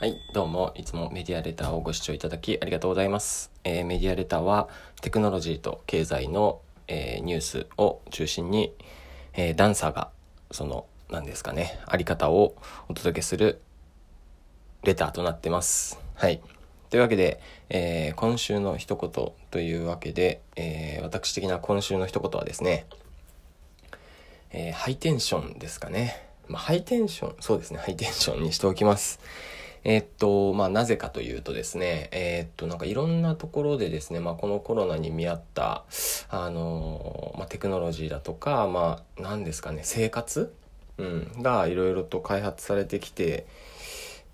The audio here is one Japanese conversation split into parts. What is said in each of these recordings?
はい、どうも、いつもメディアレターをご視聴いただきありがとうございます。えーメディアレターはテクノロジーと経済の、えーニュースを中心に、えーダンサーが、その、何ですかね、あり方をお届けするレターとなってます。はい。というわけで、え今週の一言というわけで、え私的な今週の一言はですね、えハイテンションですかね。まあ、ハイテンション、そうですね、ハイテンションにしておきます。えーっと、まあ、なぜかというとですね、えーっと、なんかいろんなところでですね、まあ、このコロナに見合った、あのーまあ、テクノロジーだとか、まあ、なんですかね、生活？うん、がいろいろと開発されてきて、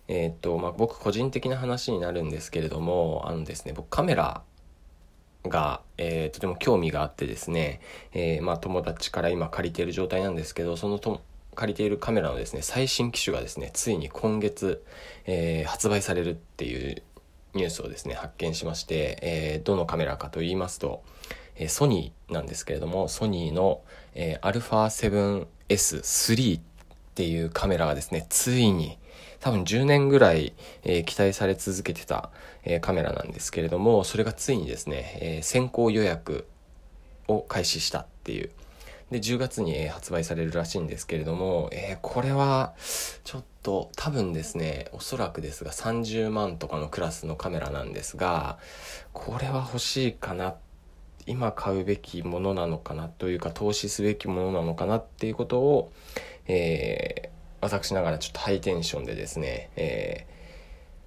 えーっと、まあ、僕個人的な話になるんですけれども、あのですね、僕カメラが、えーとても興味があってですね、えーまあ、友達から今借りている状態なんですけどそのと借りているカメラのですね最新機種がですねついに今月、えー発売されるっていうニュースをですね発見しまして、えーどのカメラかと言いますと、えソニーなんですけれどもソニーの、えー、α7S3 っていうカメラがですねついに多分10年ぐらい、えー期待され続けてた、えーカメラなんですけれどもそれがついにですね、えー先行予約を開始したっていうで10月に発売されるらしいんですけれども、えーこれはちょっと多分ですねおそらくですが30万とかのクラスのカメラなんですがこれは欲しいかな今買うべきものなのかなというか投資すべきものなのかなっていうことを、えー私ながらちょっとハイテンションでですね、えー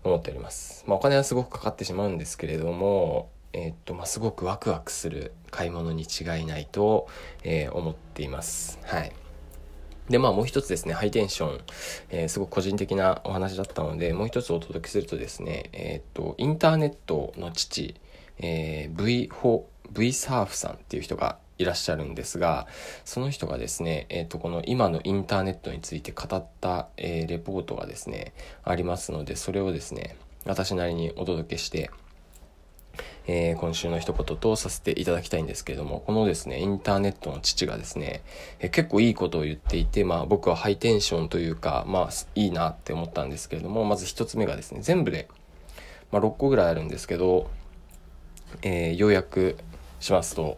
思っております。まあ、お金はすごくかかってしまうんですけれども、えーっと、まあ、すごくワクワクする買い物に違いないと、えー思っています。はい。で、まあもう一つですね、ハイテンション、えーすごく個人的なお話だったので、もう一つお届けするとですね、えーっと、インターネットの父、えー V4、V サーフさんっていう人がいらっしゃるんですが、その人がですね、えーっと、この今のインターネットについて語った、えーレポートがですね、ありますので、それをですね、私なりにお届けして、えー今週の一言とさせていただきたいんですけれども、このですね、インターネットの父がですね、えー結構いいことを言っていて、まあ僕はハイテンションというか、まあいいなって思ったんですけれども、まず一つ目がですね、全部で、まあ6個ぐらいあるんですけど、えー要約しますと、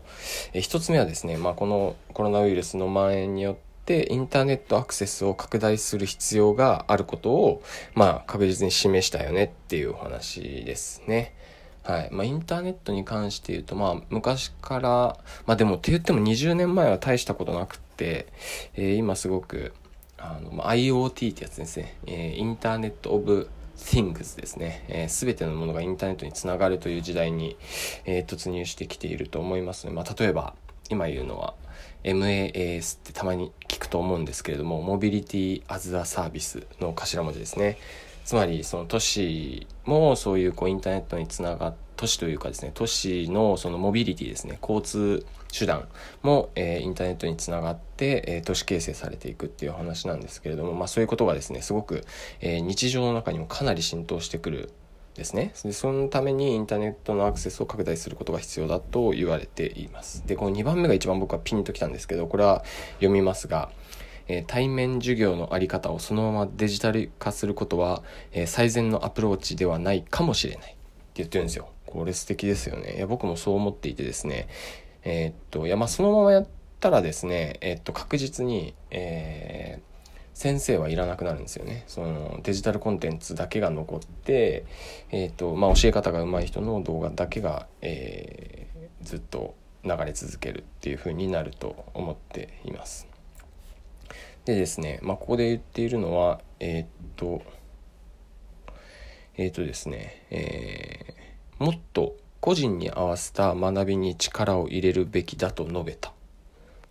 えー一つ目はですね、まあこのコロナウイルスの蔓延によって、インターネットアクセスを拡大する必要があることを、まあ確実に示したよねっていうお話ですね。はい。まあ、インターネットに関して言うと、まあ、昔から、まあでもって言っても20年前は大したことなくって、えー今すごく、あの、まあ、IoT ってやつですね。えーインターネットオブ Things ですね。す、えー、べ、てのものがインターネットにつながるという時代に、えー突入してきていると思いますので、まあ、例えば、今言うのは、MAAS ってたまに聞くと思うんですけれども、モビリティアズアサービスの頭文字ですね。つまり、その都市もそういうこうインターネットにつながっ都市というかですね、都市のそのモビリティですね、交通手段も、えーインターネットにつながって、えー都市形成されていくっていう話なんですけれども、まあそういうことがですね、すごく、えー日常の中にもかなり浸透してくるですね。でそのためにインターネットのアクセスを拡大することが必要だと言われています。で、この2番目が一番僕はピンときたんですけど、これは読みますが、え対面授業のあり方をそのままデジタル化することは、え最善のアプローチではないかもしれないって言ってるんですよ。これ素敵ですよね。いや、僕もそう思っていてですね、えーっと、いや、まあそのままやったらですね、えーっと、確実に、えー先生はいらなくなるんですよね。そのデジタルコンテンツだけが残って、えっ、と、まあ、教え方が上手い人の動画だけが、えーずっと流れ続けるっていう風になると思っています。でですね、まあ、ここで言っているのは、えっ、と、えっ、とですね、えーもっと個人に合わせた学びに力を入れるべきだと述べた。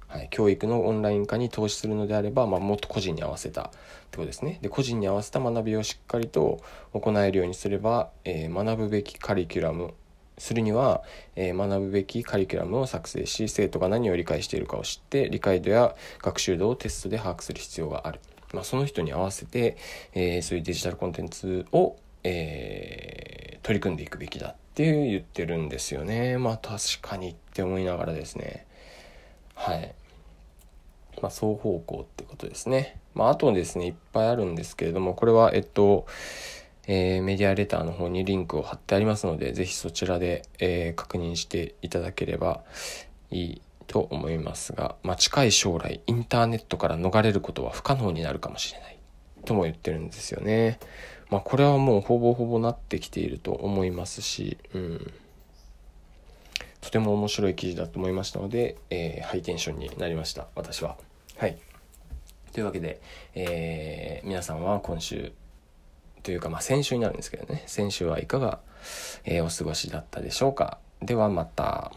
はい、教育のオンライン化に投資するのであれば、まあ、もっと個人に合わせたってことですね。で個人に合わせた学びをしっかりと行えるようにすれば、えー学ぶべきカリキュラムするには、えー学ぶべきカリキュラムを作成し生徒が何を理解しているかを知って理解度や学習度をテストで把握する必要がある、まあ、その人に合わせて、えーそういうデジタルコンテンツを、えー取り組んでいくべきだって言ってるんですよね。まあ確かにって思いながらですね。はい。まあ、双方向ってことですね。まあ、あとですね、いっぱいあるんですけれども、これは、えっと、えー、メディアレターの方にリンクを貼ってありますので、ぜひそちらで、えー、確認していただければいいと思いますが、まあ、近い将来、インターネットから逃れることは不可能になるかもしれない。とも言ってるんですよね。まあ、これはもうほぼほぼなってきていると思いますし、うん。とても面白い記事だと思いましたので、えー、ハイテンションになりました、私は。はい。というわけで、えー、皆さんは今週、というか、まあ、先週になるんですけどね、先週はいかが、えー、お過ごしだったでしょうか。ではまた。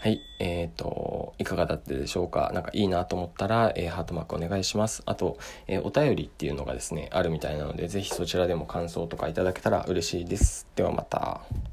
はい。えっ、ー、と、いかがだったでしょうかなんかいいなと思ったら、えー、ハートマークお願いします。あと、えー、お便りっていうのがですね、あるみたいなので、ぜひそちらでも感想とかいただけたら嬉しいです。ではまた。